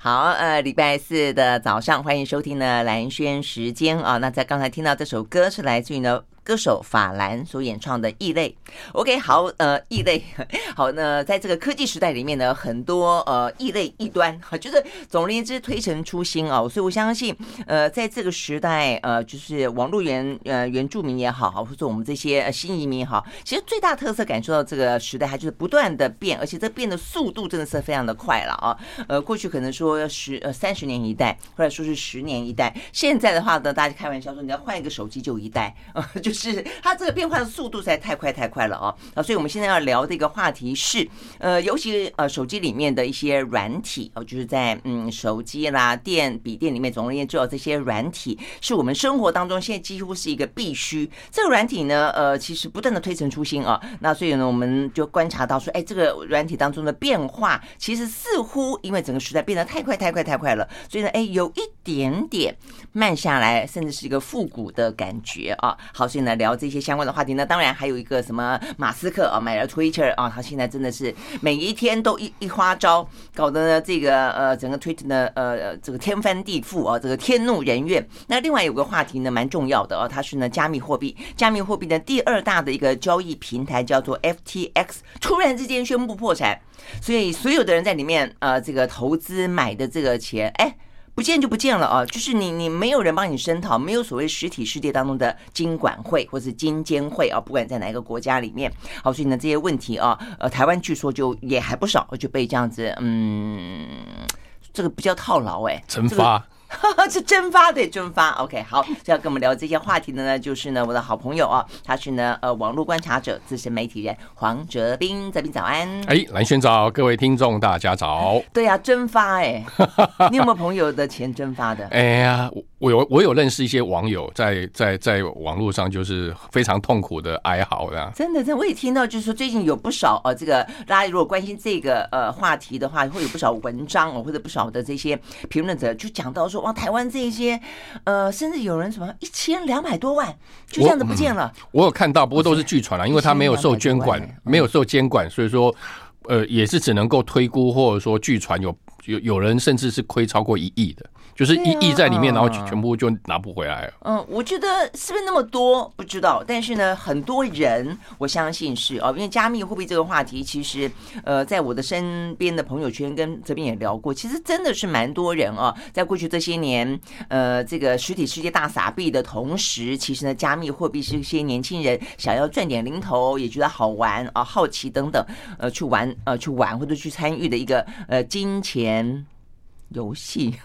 好，呃，礼拜四的早上，欢迎收听呢蓝轩时间啊。那在刚才听到这首歌是来自于呢。歌手法兰所演唱的《异类》，OK，好，呃，异类，好，那在这个科技时代里面呢，很多呃异类异端，哈，就是总而言之推陈出新啊，所以我相信，呃，在这个时代，呃，就是网络原呃原住民也好，或者我们这些呃新移民也好，其实最大特色感受到这个时代，它就是不断的变，而且这变的速度真的是非常的快了啊，呃，过去可能说十呃三十年一代，或者说是十年一代，现在的话呢，大家开玩笑说你要换一个手机就一代啊，就是。是它这个变化的速度实在太快太快了啊！啊，所以我们现在要聊的一个话题是，呃，尤其呃手机里面的一些软体哦，就是在嗯手机啦、电笔电里面，总而言之，这些软体是我们生活当中现在几乎是一个必须。这个软体呢，呃，其实不断的推陈出新啊。那所以呢，我们就观察到说，哎，这个软体当中的变化，其实似乎因为整个时代变得太快太快太快了，所以呢，哎，有一点点慢下来，甚至是一个复古的感觉啊。好，所以呢。来聊这些相关的话题呢，当然还有一个什么马斯克啊买了 Twitter 啊，他现在真的是每一天都一一花招，搞得呢这个呃整个 Twitter 呢呃这个天翻地覆啊，这个天怒人怨。那另外有个话题呢蛮重要的哦，它是呢加密货币，加密货币的第二大的一个交易平台叫做 FTX，突然之间宣布破产，所以所有的人在里面呃这个投资买的这个钱哎。不见就不见了啊！就是你，你没有人帮你声讨，没有所谓实体世界当中的金管会或是金监会啊，不管在哪一个国家里面，好，所以呢这些问题啊，呃，台湾据说就也还不少，就被这样子，嗯，这个不叫套牢哎，惩罚。是蒸发对蒸发，OK，好，要跟我们聊这些话题的呢，就是呢我的好朋友啊，他是呢呃网络观察者、资深媒体人黄哲斌，哲斌早安。哎，蓝轩早，各位听众大家早。对呀、啊，蒸发哎，你有没有朋友的钱蒸发的？哎呀，我有我有认识一些网友在在在网络上就是非常痛苦的哀嚎的。真的，真的，我也听到，就是说最近有不少呃这个大家如果关心这个呃话题的话，会有不少文章哦，或者不少的这些评论者就讲到说。往台湾这一些，呃，甚至有人什么一千两百多万就这样子不见了。我，嗯、我有看到，不过都是据传了，因为他没有受监管，没有受监管，所以说，呃，也是只能够推估，或者说据传有有有人甚至是亏超过一亿的。就是一亿在里面，然后全部就拿不回来了。嗯，我觉得是不是那么多不知道，但是呢，很多人我相信是哦，因为加密货币这个话题，其实呃，在我的身边的朋友圈跟这边也聊过，其实真的是蛮多人啊，在过去这些年，呃，这个实体世界大撒币的同时，其实呢，加密货币是一些年轻人想要赚点零头，也觉得好玩啊、好奇等等，呃，去玩呃去玩或者去参与的一个呃金钱游戏。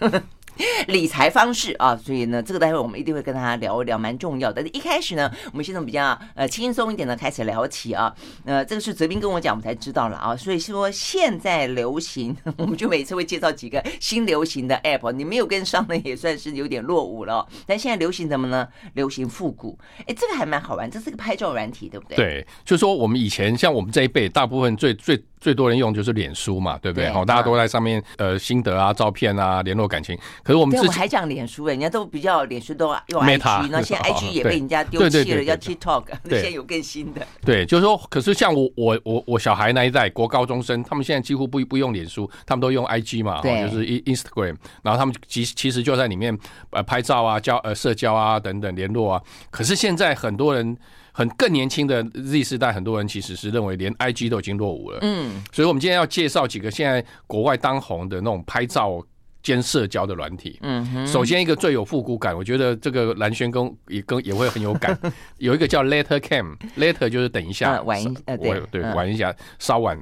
理财方式啊，所以呢，这个待会我们一定会跟大家聊一聊，蛮重要的。一开始呢，我们先从比较呃轻松一点的开始聊起啊。呃，这个是泽斌跟我讲，我们才知道了啊。所以说现在流行，我们就每次会介绍几个新流行的 App，你没有跟上呢，也算是有点落伍了。但现在流行什么呢？流行复古。哎，这个还蛮好玩，这是个拍照软体，对不对？对，就是说我们以前像我们这一辈，大部分最最。最多人用就是脸书嘛，对不对？好，大家都在上面呃心得啊、照片啊、联络感情。可是我们自己还讲脸书哎，人家都比较脸书都用 IG，那现在 IG 也被人家丢弃了，叫 TikTok。现在有更新的。对，就是说，可是像我我我我小孩那一代国高中生，他们现在几乎不不用脸书，他们都用 IG 嘛，就是 Instagram。然后他们其其实就在里面呃拍照啊、交呃社交啊等等联络啊。可是现在很多人。很更年轻的 Z 世代，很多人其实是认为连 IG 都已经落伍了。嗯，所以我们今天要介绍几个现在国外当红的那种拍照兼社交的软体。嗯，首先一个最有复古感，我觉得这个蓝轩跟也跟也会很有感。有一个叫 Letter Cam，Letter 就是等一下，玩一呃对对玩一下，稍晚。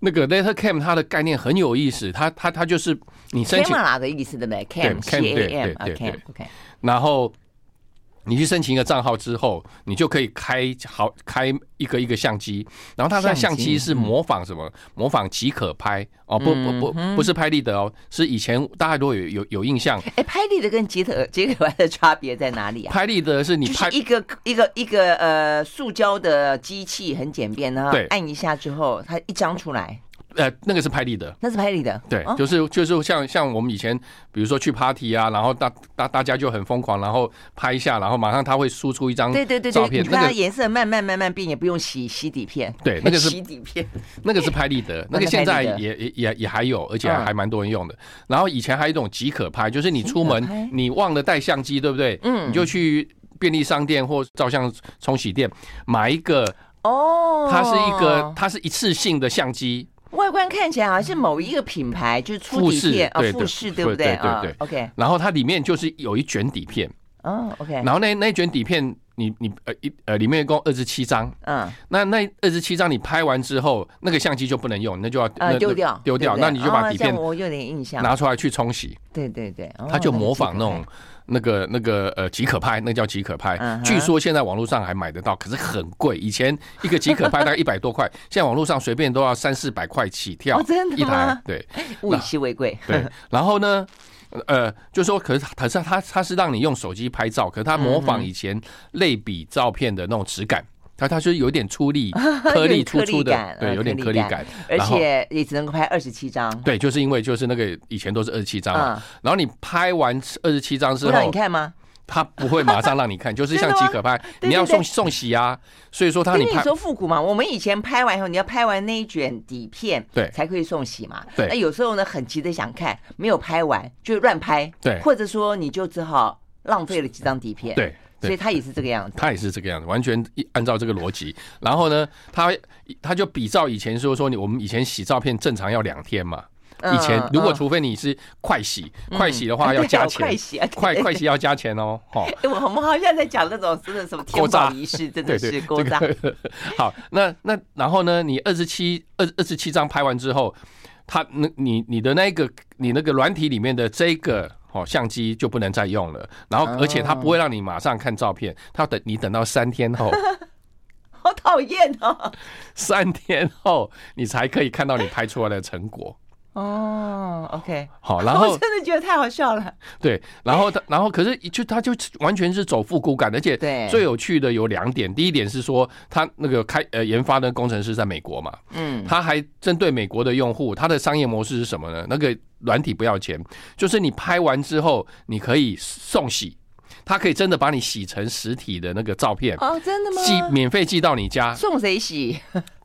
那个 Later Cam 它的概念很有意思，它它它就是你申请 camera 的意思对不对？Cam C A M OK OK，然后。你去申请一个账号之后，你就可以开好开一个一个相机，然后它的相机是模仿什么？模仿即可拍哦，不不不，不是拍立得哦，是以前大家都有有有印象。哎，拍立得跟即可即可拍的差别在哪里啊？拍立得是你拍一个一个一个呃塑胶的机器，很简便，然后按一下之后，它一张出来。呃，那个是拍立得，那是拍立得，对，就是就是像像我们以前，比如说去 party 啊，然后大大大家就很疯狂，然后拍一下，然后马上他会输出一张对对对照片，那个颜色慢慢慢慢变，也不用洗洗底片，对，那个是 洗底片，那个是拍立得，那个现在也也也也还有，而且还蛮多人用的。然后以前还有一种即可拍，就是你出门你忘了带相机，对不对？嗯，你就去便利商店或照相冲洗店买一个哦，它是一个它是一次性的相机。外观看起来好像是某一个品牌，就是出底片啊，富士对不对？对对对，OK。然后它里面就是有一卷底片，哦，OK。然后那那卷底片，你你呃一呃里面一共二十七张，嗯，那那二十七张你拍完之后，那个相机就不能用，那就要丢掉丢掉，那你就把底片我有点印象拿出来去冲洗，对对对，它就模仿那种。那个那个呃，即可拍，那叫即可拍。Uh huh. 据说现在网络上还买得到，可是很贵。以前一个即可拍 大概一百多块，现在网络上随便都要三四百块起跳。Oh, 真的吗？一台，对，物以稀为贵。对，然后呢，呃，就说可是可是他他是让你用手机拍照，可是它模仿以前类比照片的那种质感。它它是有点粗粒 颗粒粗粗的，对，有点颗粒感，而且也只能够拍二十七张。对，就是因为就是那个以前都是二十七张嘛，然后你拍完二十七张之后，让你看吗？他不会马上让你看，就是像即可拍，你要送送洗啊。所以说他你你说复古嘛，我们以前拍完以后，你要拍完那一卷底片，对，才可以送洗嘛。对，那有时候呢，很急的想看，没有拍完就乱拍，对，或者说你就只好浪费了几张底片，对。所以他也是这个样子，他也是这个样子，完全按照这个逻辑。然后呢，他他就比照以前说说你我们以前洗照片正常要两天嘛。以前如果除非你是快洗，快洗的话 要加钱，快洗快快洗要加钱哦。哈，我们好像在讲那种真的什么天葬仪式，真的是 勾扎。好，那那然后呢，你二十七二二十七张拍完之后，他那你你的那个你那个软体里面的这个。哦，相机就不能再用了，然后而且它不会让你马上看照片，它等你等到三天后，好讨厌哦，三天后你才可以看到你拍出来的成果。哦，OK，好，然后 我真的觉得太好笑了。对，然后他，然后可是就他就完全是走复古感，而且最有趣的有两点。第一点是说，他那个开呃研发的工程师在美国嘛，嗯，他还针对美国的用户，他的商业模式是什么呢？那个软体不要钱，就是你拍完之后你可以送洗。他可以真的把你洗成实体的那个照片哦，真的吗？寄免费寄到你家，送谁洗？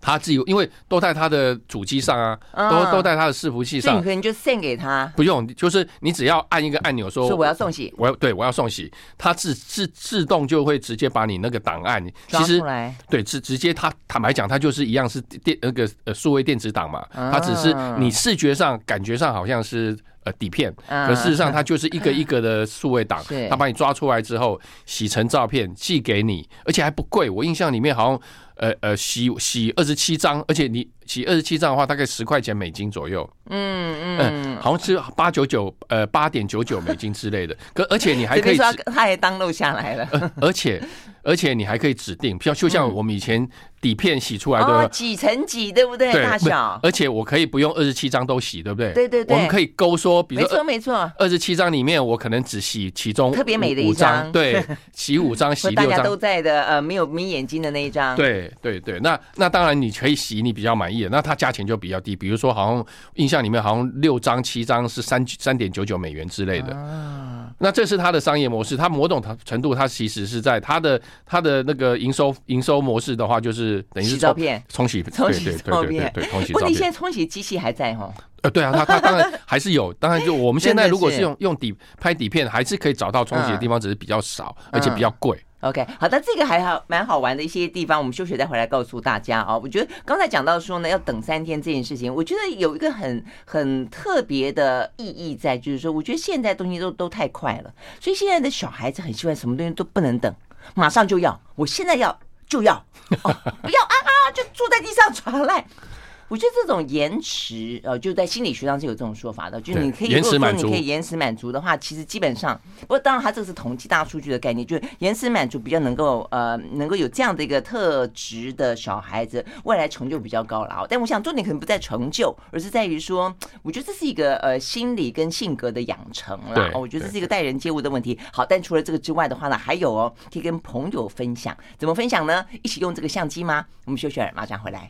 他自己，因为都在他的主机上啊，都都在他的伺服器上，你可能就 send 给他，不用，就是你只要按一个按钮说，说我要送洗，我要对我要送洗，他自自自动就会直接把你那个档案其实对直直接他坦白讲，他就是一样是电那个呃数位电子档嘛，他只是你视觉上感觉上好像是。呃，底片，可事实上它就是一个一个的数位档，它把你抓出来之后洗成照片寄给你，而且还不贵。我印象里面好像，呃呃，洗洗二十七张，而且你洗二十七张的话，大概十块钱美金左右。嗯嗯，好像是八九九，呃，八点九九美金之类的。可而且你还可以，他也当录下来了。而且 而且你还可以指定，像就像我们以前。底片洗出来的几乘几，对不对？大小，而且我可以不用二十七张都洗，对不对？对对对，我们可以勾说，比如说，没错没错，二十七张里面我可能只洗其中特别美的一张，对，洗五张，洗六张，大家都在的，呃，没有眯眼睛的那一张。对对对，那那当然你可以洗你比较满意的，那它价钱就比较低，比如说好像印象里面好像六张七张是三三点九九美元之类的。啊，那这是它的商业模式，它某种程度它其实是在它的它的那个营收营收模式的话，就是等于是照片。冲洗，冲洗照片，对，冲洗照片。问题现在冲洗机器还在哈？呃，对啊，它它当然 还是有，当然就我们现在如果是用用底拍底片，还是可以找到冲洗的地方，只是比较少，而且比较贵。OK，好的，这个还好，蛮好玩的一些地方，我们休学再回来告诉大家啊。我觉得刚才讲到说呢，要等三天这件事情，我觉得有一个很很特别的意义在，就是说，我觉得现在东西都都太快了，所以现在的小孩子很喜欢什么东西都不能等，马上就要，我现在要。就要，不要啊啊！就坐在地上耍赖。我觉得这种延迟，呃，就在心理学上是有这种说法的，就是你可以如果说你可以延迟满足的话，其实基本上，不过当然它这个是统计大数据的概念，就是延迟满足比较能够呃能够有这样的一个特质的小孩子，未来成就比较高了。但我想重点可能不在成就，而是在于说，我觉得这是一个呃心理跟性格的养成啦。我觉得这是一个待人接物的问题。好，但除了这个之外的话呢，还有哦，可以跟朋友分享，怎么分享呢？一起用这个相机吗？我们休息儿马上回来。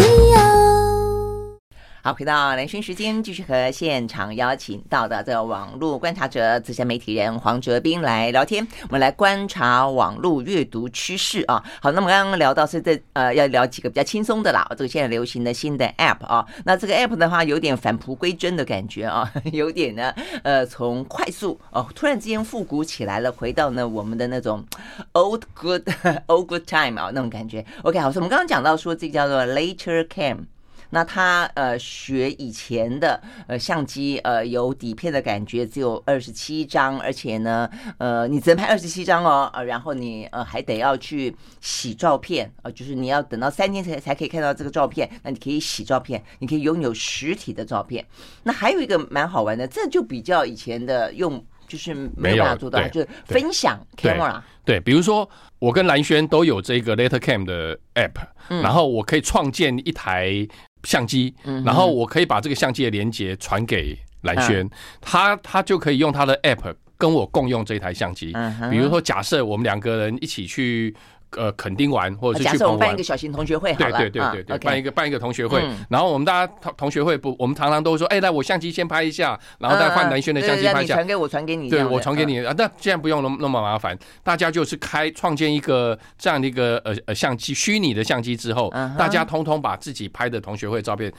好，回到兰萱时间，继续和现场邀请到的这个网络观察者、资深媒体人黄哲斌来聊天。我们来观察网络阅读趋势啊。好，那么刚刚聊到是这呃，要聊几个比较轻松的啦。这个现在流行的新的 App 啊，那这个 App 的话有点返璞归真的感觉啊，有点呢呃，从快速哦，突然之间复古起来了，回到呢我们的那种 old good old good time 啊那种感觉。OK，好，所以我们刚刚讲到说这个叫做 Later Cam。那他呃学以前的呃相机呃有底片的感觉，只有二十七张，而且呢呃你只能拍二十七张哦，呃然后你呃还得要去洗照片呃就是你要等到三天才才可以看到这个照片，那你可以洗照片，你可以拥有实体的照片。那还有一个蛮好玩的，这就比较以前的用就是没有办法做到，就是分享 camera。对，比如说我跟蓝轩都有这个 Later Cam 的 app，然后我可以创建一台。相机，然后我可以把这个相机的连接传给蓝轩，他他就可以用他的 app 跟我共用这台相机。比如说，假设我们两个人一起去。呃，垦丁玩，或者是去澎湖玩。假设我们办一个小型同学会好了，对对对对对，办一个办一个同学会，然后我们大家同同学会不，我们常常都说，哎，来我相机先拍一下，然后再换南轩的相机拍一下。传给我，传给你。对，我传给你啊，那既然不用那么那么麻烦，大家就是开创建一个这样的一个呃呃相机，虚拟的相机之后，大家通通把自己拍的同学会照片。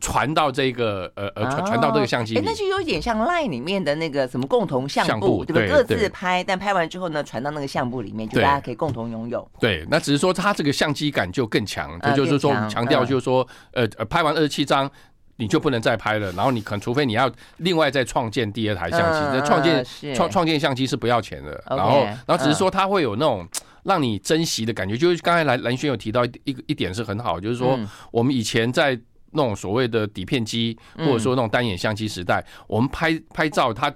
传到这个呃呃传传到这个相机里，哎，那就有点像 Line 里面的那个什么共同相簿，相簿对吧？各自拍，但拍完之后呢，传到那个相簿里面，就大家可以共同拥有。对，那只是说它这个相机感就更强，这就是说强调就是说，呃呃，拍完二十七张你就不能再拍了，然后你可能除非你要另外再创建第二台相机，那创建创创建相机是不要钱的。然后然后只是说它会有那种让你珍惜的感觉，就是刚才蓝蓝轩有提到一个一点是很好，就是说我们以前在。那种所谓的底片机，或者说那种单眼相机时代，我们拍拍照，它。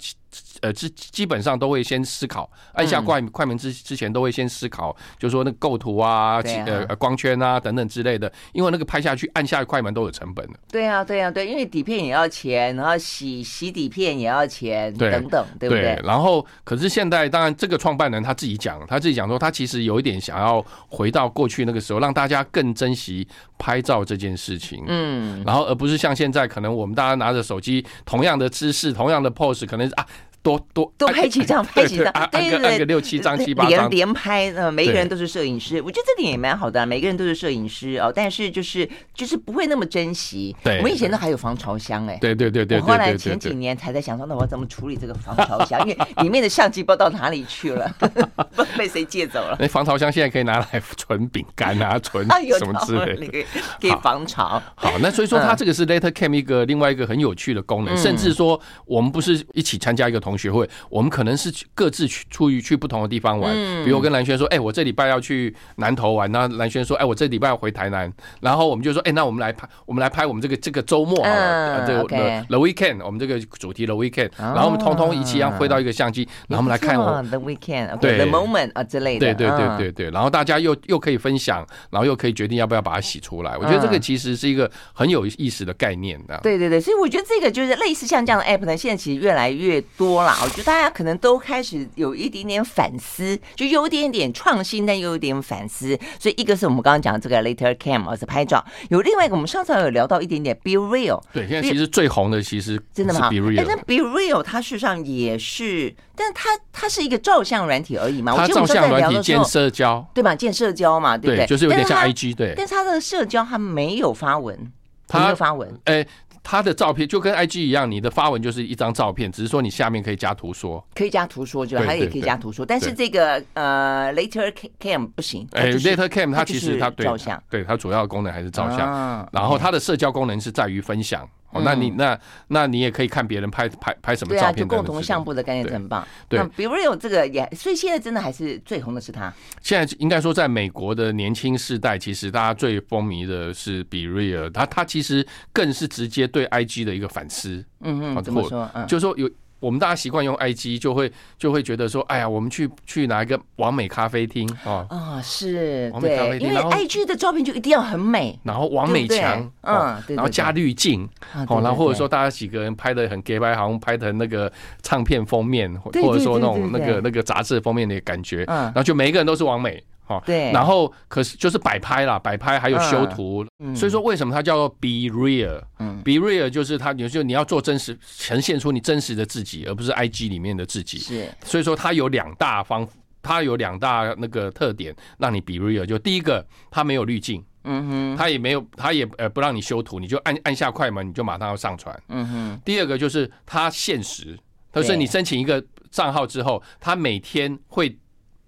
呃，基基本上都会先思考，按下快快门之之前都会先思考，就是说那个构图啊，呃光圈啊等等之类的，因为那个拍下去按下快门都有成本的。对啊，对啊，对，因为底片也要钱，然后洗洗底片也要钱，等等，对不对？然后，可是现在当然这个创办人他自己讲，他自己讲说，他其实有一点想要回到过去那个时候，让大家更珍惜拍照这件事情。嗯，然后而不是像现在，可能我们大家拿着手机，同样的姿势，同样的 pose，可能是啊。多多多拍几张，拍几张，对对对，六七张、七八张，连连拍，呃，每一个人都是摄影师，我觉得这点也蛮好的，每个人都是摄影师哦，但是就是就是不会那么珍惜。对，我们以前都还有防潮箱哎，对对对对。我后来前几年才在想说，那我要怎么处理这个防潮箱？因为里面的相机不知道到哪里去了，被谁借走了？那防潮箱现在可以拿来 存饼干啊，存 什么之类的，可以防潮。好，那所以说它这个是 Later Cam 一个另外一个很有趣的功能，甚至说我们不是一起参加一个同。学会，我们可能是各自去出于去不同的地方玩。比如我跟蓝轩说：“哎，我这礼拜要去南投玩。”那蓝轩说：“哎，我这礼拜要回台南。”然后我们就说：“哎，那我们来拍，我们来拍我们这个这个周末好了，这个 The Weekend，我们这个主题 The Weekend。然后我们通通一起要挥到一个相机，然后我们来看我 The Weekend，对 The Moment 啊之类的。对对对对对。然后大家又又可以分享，然后又可以决定要不要把它洗出来。我觉得这个其实是一个很有意思的概念的。对对对，所以我觉得这个就是类似像这样的 App 呢，现在其实越来越多了。我觉得大家可能。都开始有一点点反思，就有一点点创新，但又有点反思。所以一个是我们刚刚讲的这个 Later Cam 是拍照，有另外一个我们上次有聊到一点点 Be Real。对，现在其实最红的其实真的吗？Be Real，但 Be Real 它事实上也是，但它它是一个照相软体而已嘛。它照相软体兼社交，对吧？兼社交嘛，对不对？就是有点像 IG，对。但是它的社交它没有发文，它没有发文，哎。他的照片就跟 IG 一样，你的发文就是一张照片，只是说你下面可以加图说，可以加图说，就它也可以加图说，但是这个呃 Later Cam 不行。哎，Later Cam 它其实它照相，对它主要的功能还是照相，然后它的社交功能是在于分享。哦，那你那那你也可以看别人拍拍拍什么照片，对啊，就共同相簿的概念很棒。对，比如有这个也，所以现在真的还是最红的是他。现在应该说，在美国的年轻世代，其实大家最风靡的是 BeReal，他他其实更是直接对 IG 的一个反思。嗯嗯，怎么说？嗯，就是说有。我们大家习惯用 IG，就会就会觉得说，哎呀，我们去去哪一个完美咖啡厅啊？啊，是，完美咖啡厅，因为 IG 的照片就一定要很美，然后完美墙，嗯，然后加滤镜，哦，然后或者说大家几个人拍的很给拍，好像拍的那个唱片封面，或者说那种那个那个杂志封面的感觉，嗯，然后就每一个人都是完美。哈，对，然后可是就是摆拍啦，摆拍还有修图，嗯、所以说为什么它叫做 be real？嗯，be real 就是它，你就你要做真实，呈现出你真实的自己，而不是 IG 里面的自己。是，所以说它有两大方，它有两大那个特点，让你 be real。就第一个，它没有滤镜，嗯哼，它也没有，它也呃不让你修图，你就按按下快门，你就马上要上传，嗯哼。第二个就是它限时，就是你申请一个账号之后，它每天会。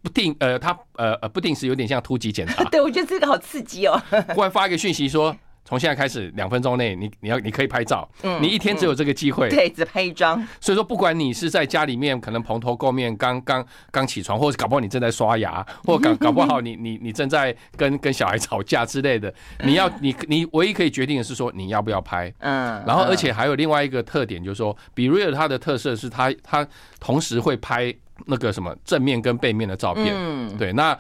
不定呃，他呃呃不定时有点像突击检查。对，我觉得这个好刺激哦。忽然发一个讯息说，从现在开始两分钟内，你你要你可以拍照。嗯。你一天只有这个机会。对，只拍一张。所以说，不管你是在家里面，可能蓬头垢面，刚刚刚起床，或者搞不好你正在刷牙，或搞搞不好你你你正在跟跟小孩吵架之类的，你要你你唯一可以决定的是说你要不要拍。嗯。然后，而且还有另外一个特点，就是说，BeReal 它的特色是它它同时会拍。那个什么正面跟背面的照片，嗯，对，那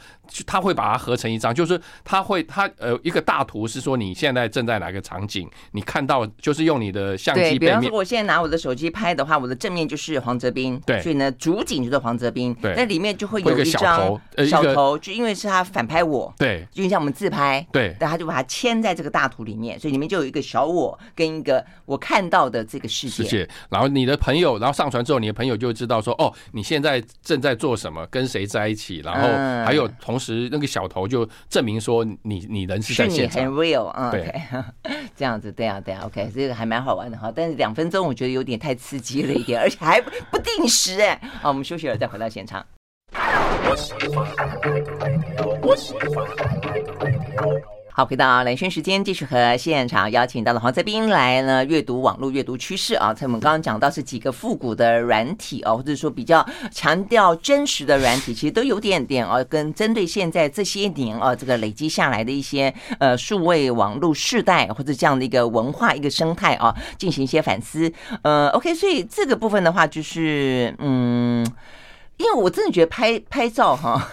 他会把它合成一张，就是他会他呃一个大图是说你现在正在哪个场景，你看到就是用你的相机背面。对，比方说我现在拿我的手机拍的话，我的正面就是黄泽斌，对，所以呢主景就是黄泽斌，对，那里面就会有一张小头，小头就因为是他反拍我，对，就像我们自拍，对，然后他就把它嵌在这个大图里面，所以里面就有一个小我跟一个我看到的这个世界，世界，然后你的朋友，然后上传之后，你的朋友就会知道说，哦，你现在正在做。什么跟谁在一起，然后还有同时那个小头就证明说你你人是在现场，很 real，啊，对，这样子，对啊，对啊，OK，这个还蛮好玩的哈，但是两分钟我觉得有点太刺激了一点，而且还不定时哎，好，我们休息了再回到现场。好，回到兰萱时间，继续和现场邀请到了黄泽斌来呢阅读网络阅读趋势啊。在我们刚刚讲到是几个复古的软体哦，或者说比较强调真实的软体，其实都有点点哦，跟针对现在这些年啊这个累积下来的一些呃数位网络世代或者这样的一个文化一个生态啊，进行一些反思。呃，OK，所以这个部分的话就是嗯，因为我真的觉得拍拍照哈。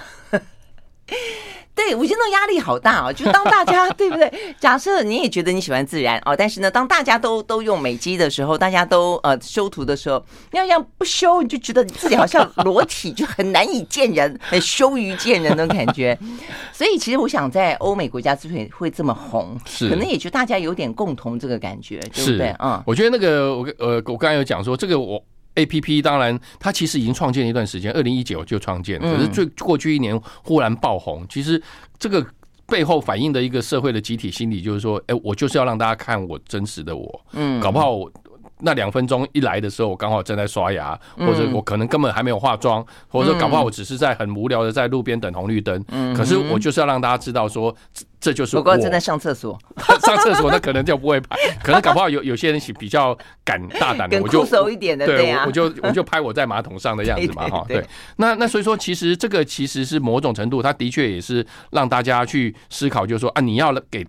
对，我觉得那压力好大哦。就当大家 对不对？假设你也觉得你喜欢自然哦，但是呢，当大家都都用美肌的时候，大家都呃修图的时候，你要这样不修，你就觉得你自己好像裸体，就很难以见人，很羞于见人的感觉。所以，其实我想，在欧美国家之所以会这么红，是可能也就大家有点共同这个感觉，对不对？嗯，我觉得那个我呃，我刚才有讲说这个我。A P P 当然，它其实已经创建了一段时间，二零一九就创建，可是最过去一年忽然爆红。其实这个背后反映的一个社会的集体心理，就是说，哎，我就是要让大家看我真实的我，嗯，搞不好我。那两分钟一来的时候，我刚好正在刷牙，或者我可能根本还没有化妆，或者说搞不好我只是在很无聊的在路边等红绿灯。嗯，可是我就是要让大家知道说，这就是我。不过正在上厕所，上厕所那可能就不会拍，可能搞不好有有些人比较敢大胆的，我就熟一点的，对我就我就 拍我在马桶上的样子嘛，哈，对。那那所以说，其实这个其实是某种程度，它的确也是让大家去思考，就是说啊，你要给。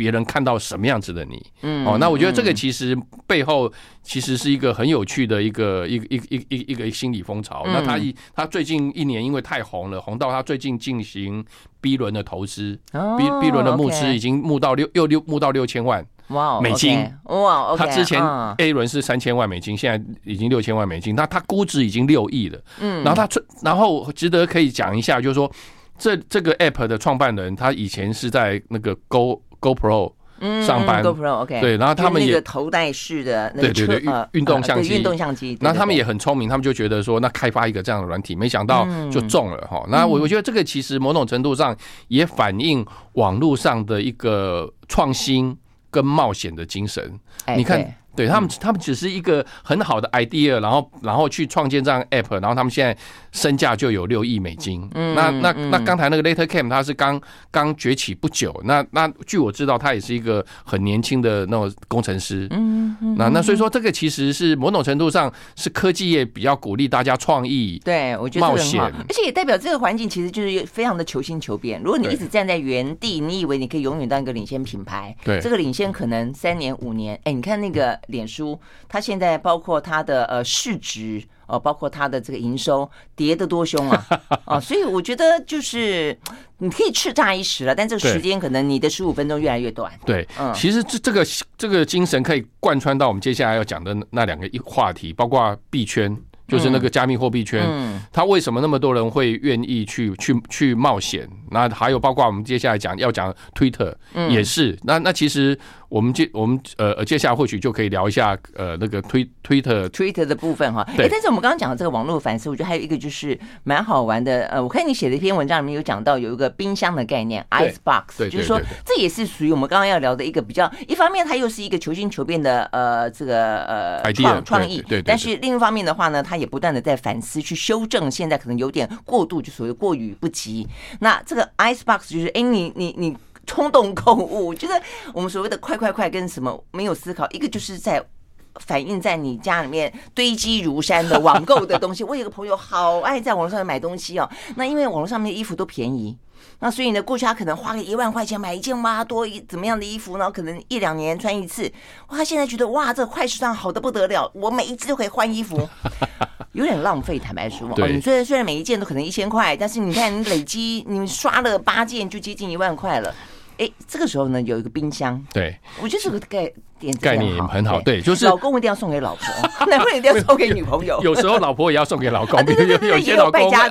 别人看到什么样子的你，嗯，哦，那我觉得这个其实背后其实是一个很有趣的一个一个一一一一个心理风潮。那他一他最近一年因为太红了，红到他最近进行 B 轮的投资，B B 轮的募资已经募到六又六募到六千万哇美金哇，他之前 A 轮是三千万美金，现在已经六千万美金，那他估值已经六亿了，嗯，然后他然后值得可以讲一下，就是说这这个 App 的创办人他以前是在那个 Go。GoPro 上班，GoPro OK，对，然后他们也头戴式的那个对对对运动相机，运动相机，那他们也很聪明，他们就觉得说，那开发一个这样的软体，没想到就中了哈。那我我觉得这个其实某种程度上也反映网络上的一个创新跟冒险的精神，你看。对他们，他们只是一个很好的 idea，然后然后去创建这样 app，然后他们现在身价就有六亿美金。嗯，那那那刚才那个 Lettercam，他是刚刚崛起不久。那那据我知道，他也是一个很年轻的那种工程师。嗯，那那所以说，这个其实是某种程度上是科技业比较鼓励大家创意。对，我觉得冒险，而且也代表这个环境其实就是非常的求新求变。如果你一直站在原地，你以为你可以永远当一个领先品牌？对，这个领先可能三年五年。哎，你看那个。脸书，它现在包括它的呃市值哦，包括它的这个营收跌得多凶啊啊！所以我觉得就是你可以叱咤一时了，但这个时间可能你的十五分钟越来越短。对，嗯，其实这这个这个精神可以贯穿到我们接下来要讲的那两个一话题，包括币圈。就是那个加密货币圈，它为什么那么多人会愿意去去去冒险？那还有包括我们接下来讲要讲 Twitter 也是。那那其实。我们接我们呃呃，接下来或许就可以聊一下呃那个推 Twitter Twitter 的部分哈。对。但是我们刚刚讲的这个网络反思，我觉得还有一个就是蛮好玩的。呃，我看你写的一篇文章里面有讲到有一个冰箱的概念，Ice Box，就是说这也是属于我们刚刚要聊的一个比较。一方面它又是一个求新求变的呃这个呃创创意，对。但是另一方面的话呢，它也不断的在反思去修正，现在可能有点过度，就所谓过于不及。那这个 Ice Box 就是哎你你你。冲动购物，我觉得我们所谓的快快快跟什么没有思考，一个就是在反映在你家里面堆积如山的网购的东西。我有个朋友好爱在网络上面买东西哦，那因为网络上面的衣服都便宜，那所以呢，过去他可能花个一万块钱买一件哇多一怎么样的衣服，然后可能一两年穿一次，哇，他现在觉得哇这快时尚好的不得了，我每一次都可以换衣服，有点浪费，坦白说，你虽然虽然每一件都可能一千块，但是你看你累积你刷了八件就接近一万块了。哎，这个时候呢，有一个冰箱，对，我觉得这个概念概念很好，对，就是老公一定要送给老婆，男朋友一定要送给女朋友，有时候老婆也要送给老公，有有些老公爱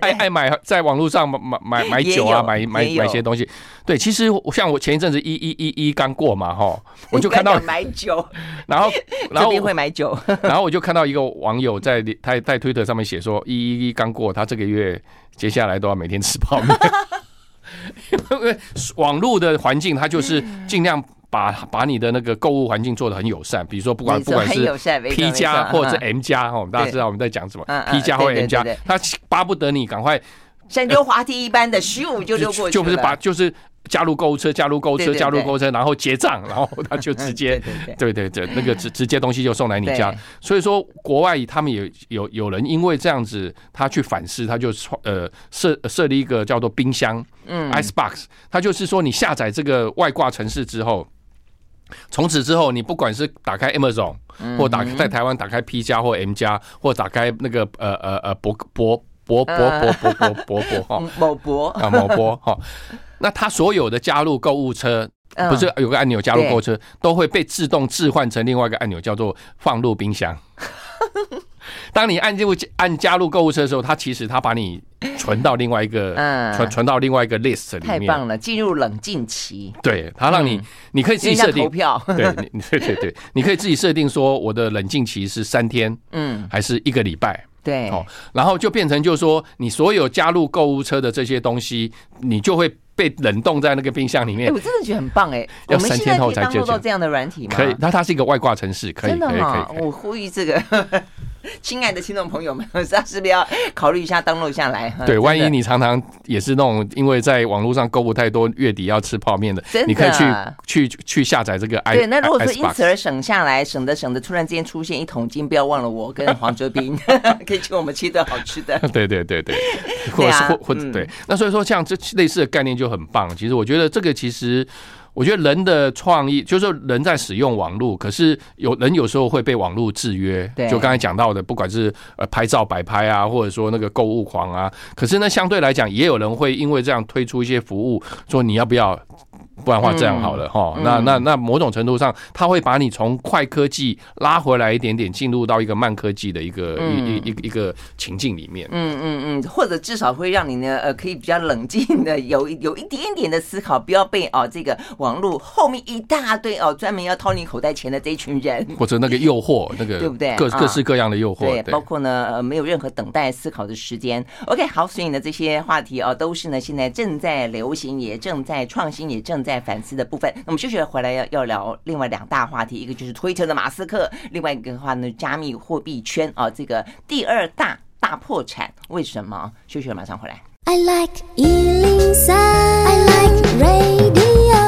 爱爱买在网络上买买买酒啊，买买买一些东西，对，其实像我前一阵子一一一一刚过嘛，哈，我就看到买酒，然后然后会买酒，然后我就看到一个网友在他在推特上面写说，一一一刚过，他这个月接下来都要每天吃泡面。因 为网络的环境，它就是尽量把把你的那个购物环境做的很友善。比如说，不管不管是 P 加或者是 M 加，哈，我们大家知道我们在讲什么？P 加或 M 加，他巴不得你赶快像溜滑梯一般的十五就溜过去，就不是把就是。加入购物车，加入购物车，加入购物车，然后结账，然后他就直接，对对对，那个直直接东西就送来你家。所以说，国外他们也有有人因为这样子，他去反思，他就创呃设设立一个叫做冰箱，嗯，Icebox，他就是说你下载这个外挂城市之后，从此之后，你不管是打开 Amazon，或打在台湾打开 P 加或 M 加，或打开那个呃呃呃博博博博博博博博博哈。某博。啊某博哈。那它所有的加入购物车，不是有个按钮加入购物车，都会被自动置换成另外一个按钮，叫做放入冰箱。当你按这按按加入购物车的时候，它其实它把你存到另外一个，存存到另外一个 list 里面。太棒了，进入冷静期。对，它让你你可以自己设定投票。对，对对对，你可以自己设定说我的冷静期是三天，嗯，还是一个礼拜。对，哦，然后就变成就是说，你所有加入购物车的这些东西，你就会。被冷冻在那个冰箱里面，我真的觉得很棒哎！要三天后才接到这样的软体吗？可以，那它是一个外挂城市，可以，真的吗？我呼吁这个。亲爱的听众朋友们，是不是要考虑一下登录下来？对，万一你常常也是那种因为在网络上购物太多，月底要吃泡面的，你可以去去去下载这个 i。对，那如果说因此而省下来，省的省的，突然之间出现一桶金，不要忘了我跟黄哲斌，可以请我们吃顿好吃的。对对对对，或者是或或者对，那所以说像这类似的概念就很棒。其实我觉得这个其实。我觉得人的创意，就是说人在使用网络，可是有人有时候会被网络制约。对，就刚才讲到的，不管是呃拍照摆拍啊，或者说那个购物狂啊，可是呢，相对来讲，也有人会因为这样推出一些服务，说你要不要？不然的话，这样好了哈。那那那某种程度上，它会把你从快科技拉回来一点点，进入到一个慢科技的一个一一一一个情境里面。嗯嗯嗯，或者至少会让你呢呃可以比较冷静的有有一点点的思考，不要被哦这个网络后面一大堆哦专门要掏你口袋钱的这一群人，或者那个诱惑，那个 对不对？各各式各样的诱惑，对，包括呢呃没有任何等待思考的时间。OK，好，所以呢这些话题哦都是呢现在正在流行，也正在创新，也正在。反思的部分，那么休息回来要要聊另外两大话题，一个就是 Twitter 的马斯克，另外一个的话呢，加密货币圈啊，这个第二大大破产，为什么？休息了马上回来。I like 103, I like radio。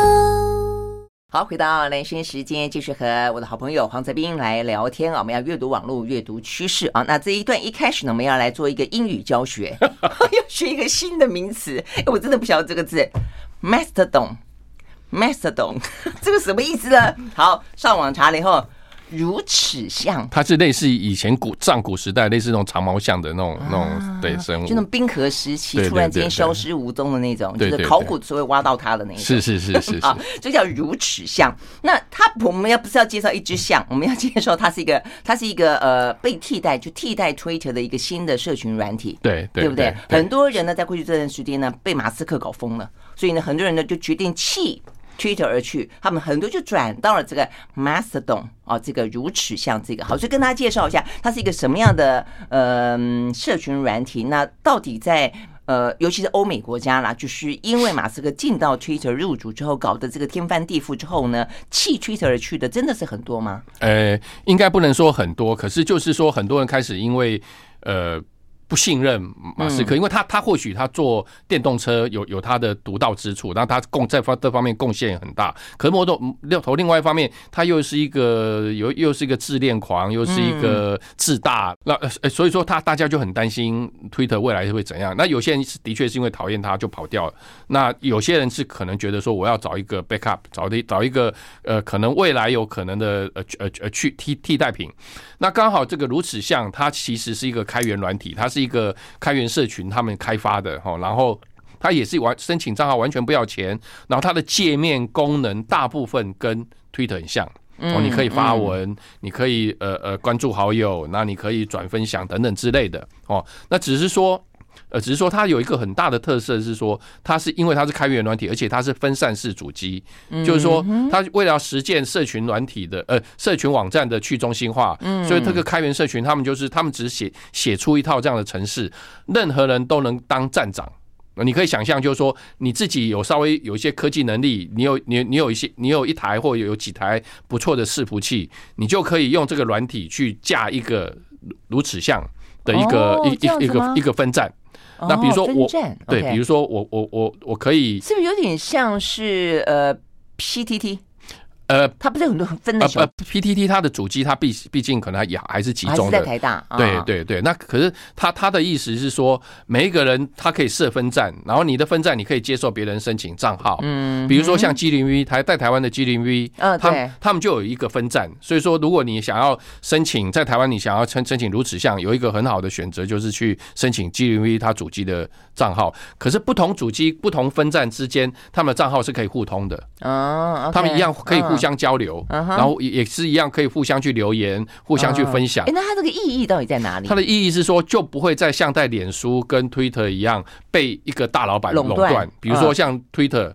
好，回到兰萱时间，继续和我的好朋友黄泽斌来聊天啊。我们要阅读网络，阅读趋势啊。那这一段一开始呢，我们要来做一个英语教学，要学一个新的名词。哎，我真的不晓得这个字，Mastodon。Mastodon，这个什么意思呢？好，上网查了以后如齿象，它是类似以前古上古时代类似那种长毛象的那种、啊、那种对生物，就那种冰河时期突然间消失无踪的那种，就是考古所会挖到它的那种，是是是是，啊，就叫如齿象。那它我们要不是要介绍一只象，我们要介绍它是一个它是一个呃被替代就替代 Twitter 的一个新的社群软体，对对，对不对？很多人呢在过去这段时间呢被马斯克搞疯了，所以呢很多人呢就决定弃。Twitter 而去，他们很多就转到了这个 Mastodon 哦，这个如此像这个好，所以跟大家介绍一下，它是一个什么样的呃社群软体？那到底在呃，尤其是欧美国家啦，就是因为马斯克进到 Twitter 入主之后，搞得这个天翻地覆之后呢，弃 Twitter 而去的真的是很多吗？呃，应该不能说很多，可是就是说很多人开始因为呃。不信任马斯克，因为他他或许他做电动车有有他的独到之处，那他贡在方这方面贡献很大。可是某种另头另外一方面，他又是一个又又是一个自恋狂，又是一个自大。那呃所以说他大家就很担心推特未来会怎样。那有些人是的确是因为讨厌他就跑掉了。那有些人是可能觉得说我要找一个 backup，找的找一个呃可能未来有可能的呃呃呃去替替代品。那刚好这个如此像，它其实是一个开源软体，它是一个开源社群他们开发的哈，然后它也是完申请账号完全不要钱，然后它的界面功能大部分跟 Twitter 很像哦，你可以发文，你可以呃呃关注好友，那你可以转分享等等之类的哦，那只是说。呃，只是说它有一个很大的特色是说，它是因为它是开源软体，而且它是分散式主机，就是说它为了要实践社群软体的呃社群网站的去中心化，所以这个开源社群他们就是他们只是写写出一套这样的程式，任何人都能当站长。你可以想象，就是说你自己有稍微有一些科技能力，你有你你有一些你有一台或有几台不错的伺服器，你就可以用这个软体去架一个如此像的一个一一一个一个分站。那比如说我，对，比如说我我我我可以，是不是有点像是呃 PTT？呃，它不是有很多分的小、呃呃、PTT 它的主机，它毕毕竟可能也还是集中的，在台大。对对对，那可是他他的意思是说，每一个人他可以设分站，然后你的分站你可以接受别人申请账号。嗯，比如说像 G 零 V 台在台湾的 G 零 V，嗯，他他们就有一个分站。所以说，如果你想要申请在台湾，你想要申申请如此像，有一个很好的选择就是去申请 G 零 V 它主机的账号。可是不同主机不同分站之间，他们的账号是可以互通的。哦，他们一样可以互。相交流，然后也也是一样，可以互相去留言，互相去分享。哎，那它这个意义到底在哪里？它的意义是说，就不会再像在脸书跟 Twitter 一样被一个大老板垄断。比如说像 Twitter。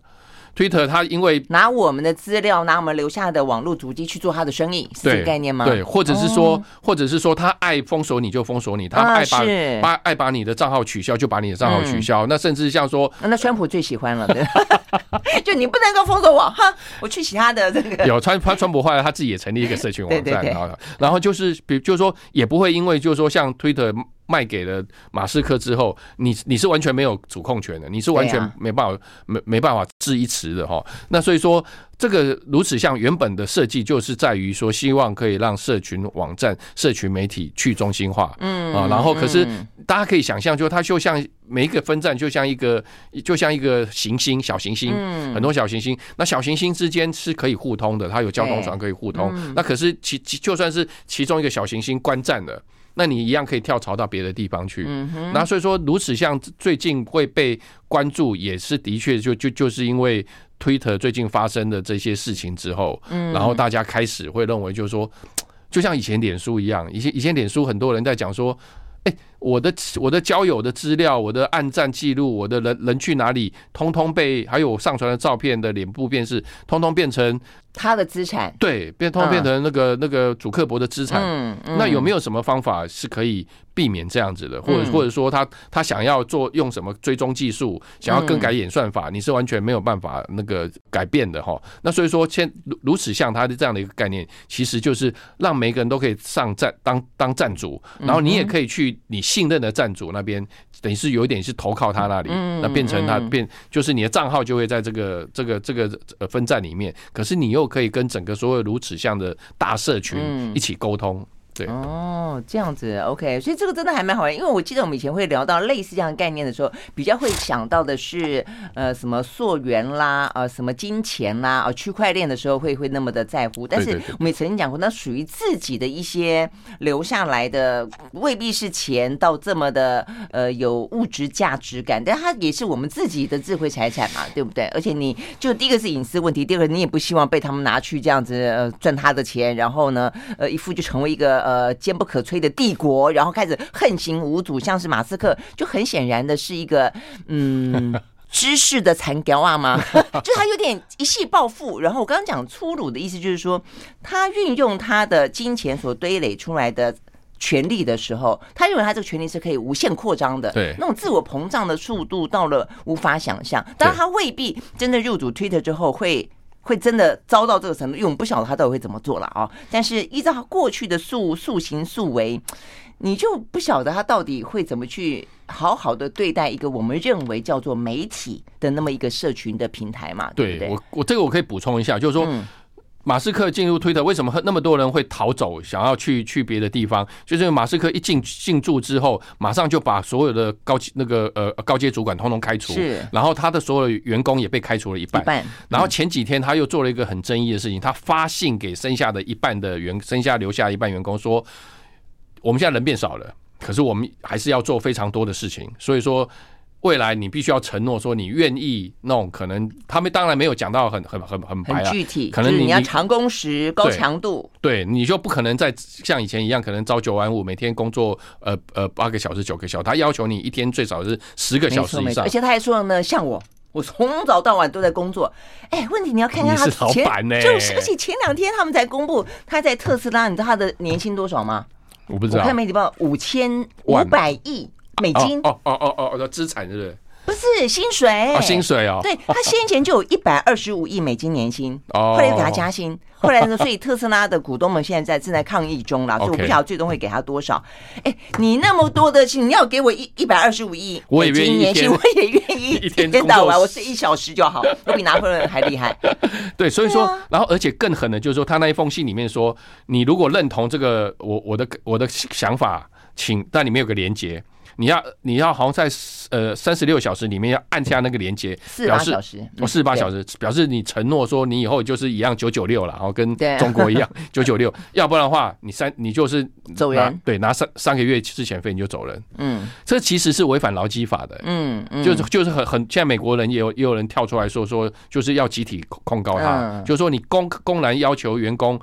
Twitter 他因为拿我们的资料，拿我们留下的网络足迹去做他的生意，是这个概念吗？对，或者是说，或者是说，他爱封锁你就封锁你，他爱把把爱把你的账号取消就把你的账号取消。那甚至像说，那川普最喜欢了，对，就你不能够封锁我，哈，我去其他的这个。有川川川普后来他自己也成立一个社群网站，然后就是比就是说也不会因为就是说像 Twitter。卖给了马斯克之后，你你是完全没有主控权的，你是完全没办法没没办法置一词的哈。那所以说，这个如此像原本的设计就是在于说，希望可以让社群网站、社群媒体去中心化，嗯啊，然后可是大家可以想象，就它就像每一个分站，就像一个就像一个行星，小行星，很多小行星，那小行星之间是可以互通的，它有交通船可以互通。那可是其就算是其中一个小行星观战了。那你一样可以跳槽到别的地方去，那所以说如此像最近会被关注，也是的确就就就是因为 Twitter 最近发生的这些事情之后，然后大家开始会认为就是说，就像以前脸书一样，以前以前脸书很多人在讲说，哎，我的我的交友的资料，我的暗战记录，我的人人去哪里，通通被还有我上传的照片的脸部辨识，通通变成。他的资产对，变通变成那个那个主客博的资产。那有没有什么方法是可以避免这样子的？或者或者说他他想要做用什么追踪技术，想要更改演算法，你是完全没有办法那个改变的哈。那所以说，先如此像他的这样的一个概念，其实就是让每个人都可以上站当当站主，然后你也可以去你信任的站主那边，等于是有一点是投靠他那里，那变成他变就是你的账号就会在这个这个这个呃分站里面，可是你又。可以跟整个所有如此像的大社群一起沟通，对哦，这样子，OK，所以这个真的还蛮好玩，因为我记得我们以前会聊到类似这样的概念的时候，比较会想到的是，呃，什么溯源啦，呃，什么金钱啦，啊，区块链的时候会会那么的在乎，但是我们也曾经讲过，那属于自己的一些留下来的，未必是钱到这么的呃有物质价值感，但它也是我们自己的智慧财产嘛，对不对？而且你就第一个是隐私问题，第二个你也不希望被他们拿去这样子呃赚他的钱，然后呢，呃，一副就成为一个。呃，坚不可摧的帝国，然后开始横行无阻，像是马斯克，就很显然的是一个嗯，知识的残雕啊嘛，就他有点一夕暴富。然后我刚刚讲粗鲁的意思，就是说他运用他的金钱所堆垒出来的权力的时候，他认为他这个权力是可以无限扩张的，对，那种自我膨胀的速度到了无法想象。当然，他未必真的入主 Twitter 之后会。会真的遭到这个程度，因为我们不晓得他到底会怎么做了啊。但是依照他过去的素素行素为，你就不晓得他到底会怎么去好好的对待一个我们认为叫做媒体的那么一个社群的平台嘛？对？我我这个我可以补充一下，就是说。嗯马斯克进入推特，为什么那么多人会逃走，想要去去别的地方？就是马斯克一进进驻之后，马上就把所有的高那个呃高阶主管通通开除，是，然后他的所有员工也被开除了一半。一半。然后前几天他又做了一个很争议的事情，他发信给剩下的一半的员，剩下留下一半员工说，我们现在人变少了，可是我们还是要做非常多的事情，所以说。未来你必须要承诺说你愿意弄可能，他们当然没有讲到很很很很白啊，具体，可能你，你要长工时、高强度，对，你就不可能再像以前一样，可能朝九晚五，每天工作呃呃八个小时、九个小时，他要求你一天最少是十个小时以上，而且他还说呢，像我，我从早到晚都在工作。哎，问题你要看看他前，就是而且前两天他们才公布他在特斯拉，你知道他的年薪多少吗？我不知道，我看媒体报五千五百亿。美金哦哦哦哦哦，资产是不是？不是薪水，薪水哦。对，他先前就有一百二十五亿美金年薪，后来又给他加薪，后来呢，所以特斯拉的股东们现在正在抗议中了，所以我不晓得最终会给他多少。哎，你那么多的薪，你要给我一一百二十五亿美金年薪，我也愿意一天到晚我睡一小时就好，我比拿破仑还厉害。对，所以说，然后而且更狠的就是说，他那一封信里面说，你如果认同这个我我的我的想法，请但里面有个连接。你要你要好像在呃三十六小时里面要按下那个连接，四十八小时哦，四十八小时表示你承诺说你以后就是一样九九六了，然后跟中国一样 九九六，要不然的话你三你就是走人，对，拿三三个月之前费你就走人，嗯，这其实是违反劳基法的，嗯，就是就是很很现在美国人也有也有人跳出来说说就是要集体控告他，就是说你公公然要求员工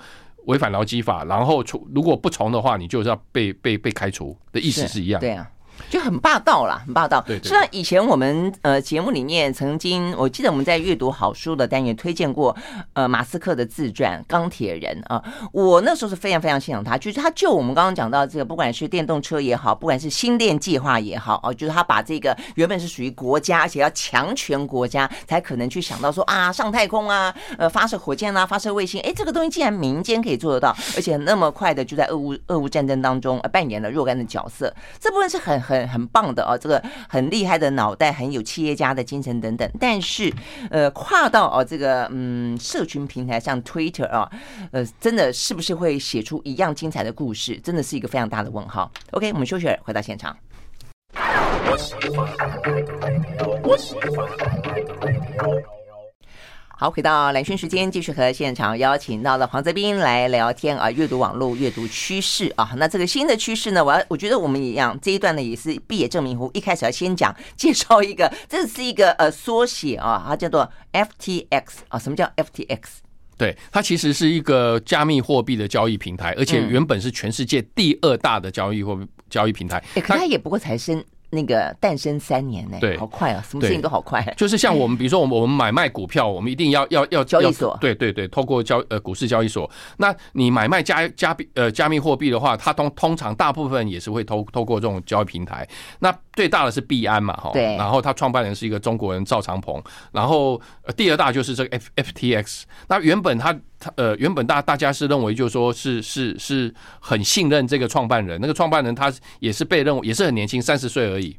违反劳基法，然后如果不从的话，你就是要被被被开除的意思是一样，对啊。就很霸道啦，很霸道。对，对，虽然以前我们呃节目里面曾经，我记得我们在阅读好书的单元推荐过呃马斯克的自传《钢铁人》啊，我那时候是非常非常欣赏他，就是他就我们刚刚讲到这个，不管是电动车也好，不管是星链计划也好哦，就是他把这个原本是属于国家，而且要强权国家才可能去想到说啊上太空啊，呃发射火箭啊，发射卫星，哎，这个东西竟然民间可以做得到，而且那么快的就在俄乌俄乌战争当中扮演了若干的角色，这部分是很。很很棒的哦，这个很厉害的脑袋，很有企业家的精神等等。但是，呃，跨到哦这个嗯社群平台像 Twitter 啊，呃，真的是不是会写出一样精彩的故事？真的是一个非常大的问号。OK，我们休息，回到现场。好，回到蓝轩时间，继续和现场邀请到了黄泽斌来聊天啊，阅读网络阅读趋势啊。那这个新的趋势呢，我要我觉得我们一样这一段呢也是毕野证明湖，一开始要先讲介绍一个，这是一个呃缩写啊，它叫做 FTX 啊。什么叫 FTX？对，它其实是一个加密货币的交易平台，而且原本是全世界第二大的交易货币交易平台。哎，可它也不过才升。那个诞生三年呢？对，好快啊！什么事情都好快。就是像我们，比如说我们我们买卖股票，我们一定要要要 交易所。对对对，透过交呃股市交易所。那你买卖加加币呃加密货币的话，它通通常大部分也是会透透过这种交易平台。那最大的是币安嘛，哈。对。然后他创办人是一个中国人赵长鹏。然后第二大就是这个 F FTX。那原本他他呃原本大大家是认为就是说是是是很信任这个创办人。那个创办人他也是被认为也是很年轻，三十岁而已。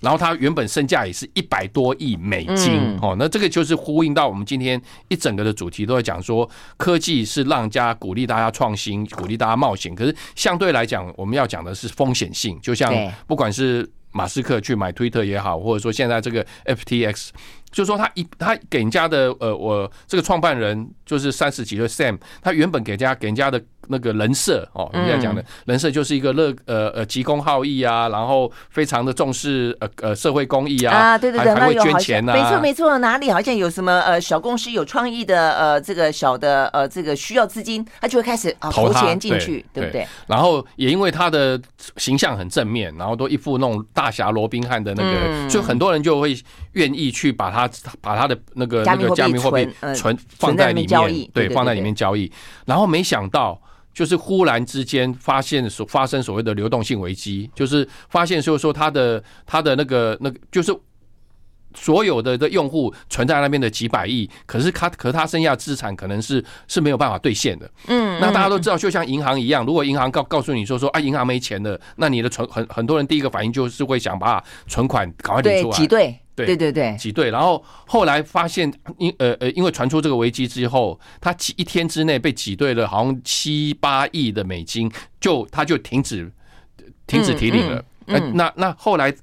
然后他原本身价也是一百多亿美金哦。那这个就是呼应到我们今天一整个的主题，都在讲说科技是让家鼓励大家创新，鼓励大家冒险。可是相对来讲，我们要讲的是风险性，就像不管是马斯克去买推特也好，或者说现在这个 FTX。就是说他一他给人家的呃，我这个创办人就是三十几岁 Sam，他原本给人家给人家的那个人设哦，人家讲的人设就是一个乐呃呃急公好义啊，然后非常的重视呃呃社会公益啊，啊对对对，还会捐钱啊，没错没错，哪里好像有什么呃小公司有创意的呃这个小的呃这个需要资金，他就会开始啊投钱进去，对不对？然后也因为他的形象很正面，然后都一副那种大侠罗宾汉的那个，所以很多人就会愿意去把他。把他的那个那个加密货币存放在里面，对，放在里面交易。然后没想到，就是忽然之间发现所发生所谓的流动性危机，就是发现就是说他的他的那个那个就是所有的的用户存在那边的几百亿，可是他可是他剩下资产可能是是没有办法兑现的。嗯，那大家都知道，就像银行一样，如果银行告告诉你说说啊，银行没钱了，那你的存很很多人第一个反应就是会想把存款赶快领出来，挤兑。对对对，挤兑，然后后来发现，因呃呃，因为传出这个危机之后，他几一天之内被挤兑了，好像七八亿的美金，就他就停止停止提领了。那那那后来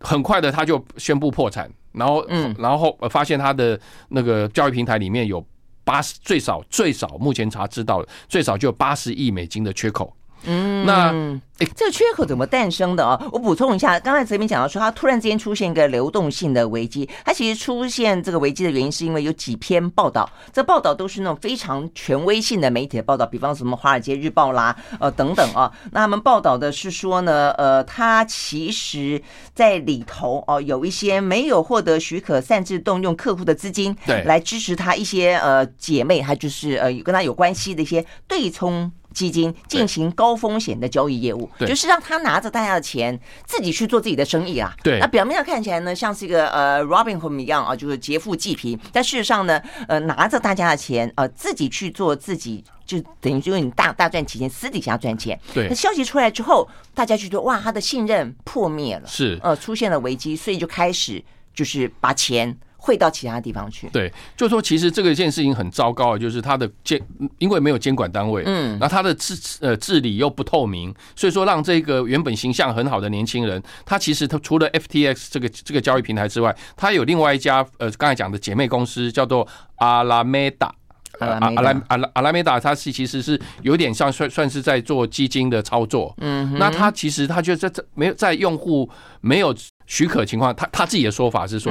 很快的他就宣布破产，然后然后发现他的那个交易平台里面有八十最少最少目前查知道最少就有八十亿美金的缺口。嗯，那哎，这个缺口怎么诞生的啊？我补充一下，刚才泽明讲到说，他突然之间出现一个流动性的危机。他其实出现这个危机的原因，是因为有几篇报道，这报道都是那种非常权威性的媒体的报道，比方什么《华尔街日报》啦，呃等等啊。那他们报道的是说呢，呃，他其实在里头哦，有一些没有获得许可擅自动用客户的资金，对，来支持他一些呃姐妹，还就是呃跟他有关系的一些对冲。基金进行高风险的交易业务，就是让他拿着大家的钱自己去做自己的生意啊。对，那表面上看起来呢，像是一个呃 Robinhood 一样啊，就是劫富济贫。但事实上呢，呃，拿着大家的钱呃，自己去做自己，就等于就是你大大赚钱，私底下赚钱。对。那消息出来之后，大家就觉得哇，他的信任破灭了，是呃，出现了危机，所以就开始就是把钱。汇到其他地方去。对，就说其实这个件事情很糟糕，就是他的监，因为没有监管单位，嗯，那他的治呃治理又不透明，所以说让这个原本形象很好的年轻人，他其实他除了 FTX 这个这个交易平台之外，他有另外一家呃刚才讲的姐妹公司叫做阿拉梅达，阿拉阿拉阿拉阿拉梅达，它是其实是有点像算算是在做基金的操作，嗯，那他其实他就在在没有在用户没有许可情况，他他自己的说法是说。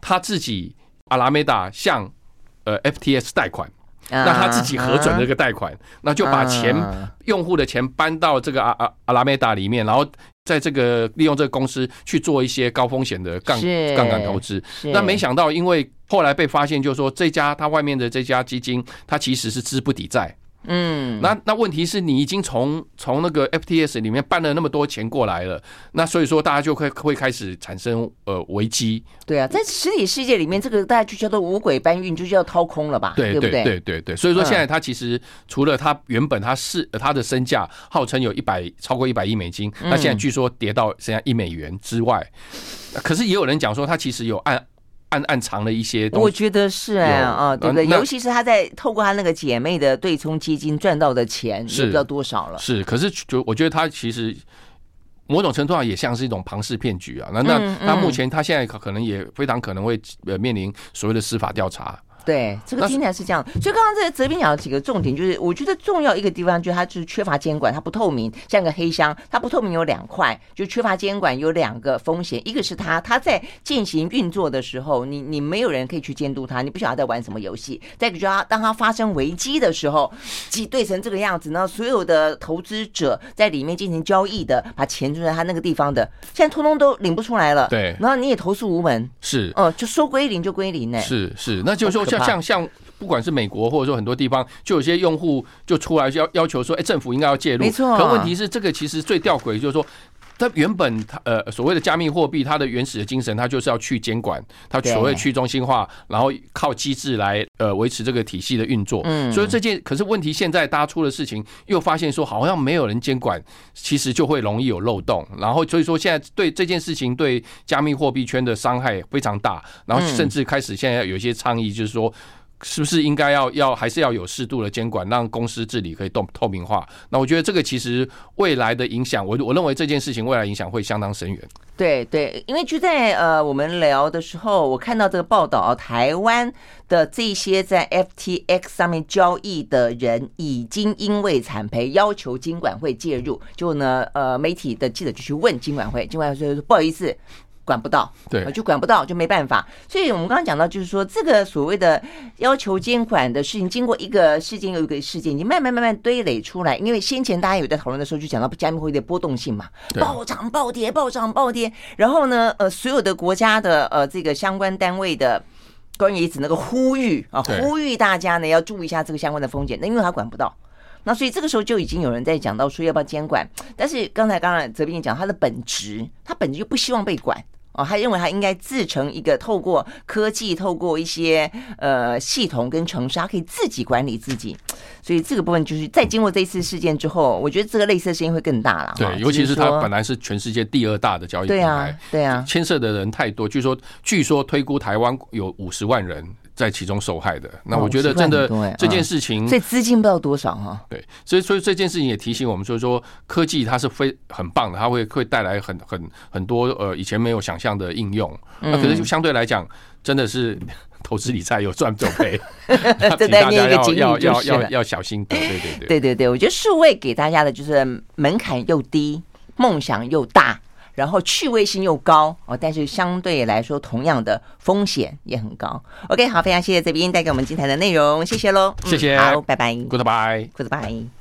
他自己阿拉梅达向呃 FTS 贷款，那他自己核准这个贷款，那就把钱用户的钱搬到这个阿阿阿拉梅达里面，然后在这个利用这个公司去做一些高风险的杠杠杆投资。那没想到，因为后来被发现，就是说这家他外面的这家基金，它其实是资不抵债。嗯，那那问题是你已经从从那个 FTS 里面搬了那么多钱过来了，那所以说大家就会会开始产生呃危机。对啊，在实体世界里面，这个大家就叫做五鬼搬运，就叫掏空了吧？对对对对对对。所以说现在它其实除了它原本它是它的身价号称有一百超过一百亿美金，那现在据说跌到剩下一美元之外，可是也有人讲说它其实有按。暗暗藏了一些东西，我觉得是哎啊，对不对？尤其是他在透过他那个姐妹的对冲基金赚到的钱，是不知道多少了。是，可是就我觉得他其实某种程度上也像是一种庞氏骗局啊。那那那目前他现在可能也非常可能会呃面临所谓的司法调查。对，这个听起来是这样。所以刚刚这个泽斌讲的几个重点，就是我觉得重要一个地方，就是它就是缺乏监管，它不透明，像个黑箱。它不透明有两块，就缺乏监管有两个风险，一个是它它在进行运作的时候，你你没有人可以去监督它，你不晓得他在玩什么游戏。再一个就是它当它发生危机的时候，挤兑成这个样子，然后所有的投资者在里面进行交易的，把钱存在他那个地方的，现在通通都领不出来了。对，然后你也投诉无门。是，哦、嗯，就说归零就归零呢。是是，那就是说像。像 像不管是美国或者说很多地方，就有些用户就出来要要求说，哎，政府应该要介入。没错。可问题是，这个其实最吊诡就是说，它原本它呃所谓的加密货币，它的原始的精神，它就是要去监管，它所谓去中心化，然后靠机制来呃维持这个体系的运作。嗯，所以这件可是问题，现在大家出了事情，又发现说好像没有人监管，其实就会容易有漏洞。然后所以说现在对这件事情对加密货币圈的伤害非常大，然后甚至开始现在有一些倡议，就是说。是不是应该要要还是要有适度的监管，让公司治理可以透透明化？那我觉得这个其实未来的影响，我我认为这件事情未来影响会相当深远。对对，因为就在呃我们聊的时候，我看到这个报道，台湾的这些在 FTX 上面交易的人已经因为惨赔要求金管会介入，就呢呃媒体的记者就去问金管会，金管会说不好意思。管不到，对，就管不到，就没办法。所以我们刚刚讲到，就是说这个所谓的要求监管的事情，经过一个事件又一个事件，已经慢慢慢慢堆垒出来。因为先前大家有在讨论的时候，就讲到加密货币的波动性嘛，暴涨暴跌，暴涨暴跌。然后呢，呃，所有的国家的呃这个相关单位的关于只能个呼吁啊，呼吁大家呢要注意一下这个相关的风险。那因为他管不到，那所以这个时候就已经有人在讲到说要不要监管。但是刚才刚才泽斌讲他的本质，他本质就不希望被管。哦，他认为他应该自成一个，透过科技，透过一些呃系统跟程式，他可以自己管理自己。所以这个部分就是在经过这一次事件之后，我觉得这个类似的事情会更大了。对，尤其是他本来是全世界第二大的交易平台，对啊，对啊，牵涉的人太多。据说，据说推估台湾有五十万人。在其中受害的，那我觉得真的这件事情，所以资金不知道多少哈。对，所以所以这件事情也提醒我们，就是说科技它是非很棒的，它会会带来很很很多呃以前没有想象的应用。那可是就相对来讲，真的是 投资理财有赚有赔，这 大家要要要要要小心。对对对对对对对，我觉得数位给大家的就是门槛又低，梦想又大。然后趣味性又高哦，但是相对来说，同样的风险也很高。OK，好，非常谢谢这边带给我们精彩的内容，谢谢喽，谢谢，好，拜拜，Goodbye，Goodbye。Goodbye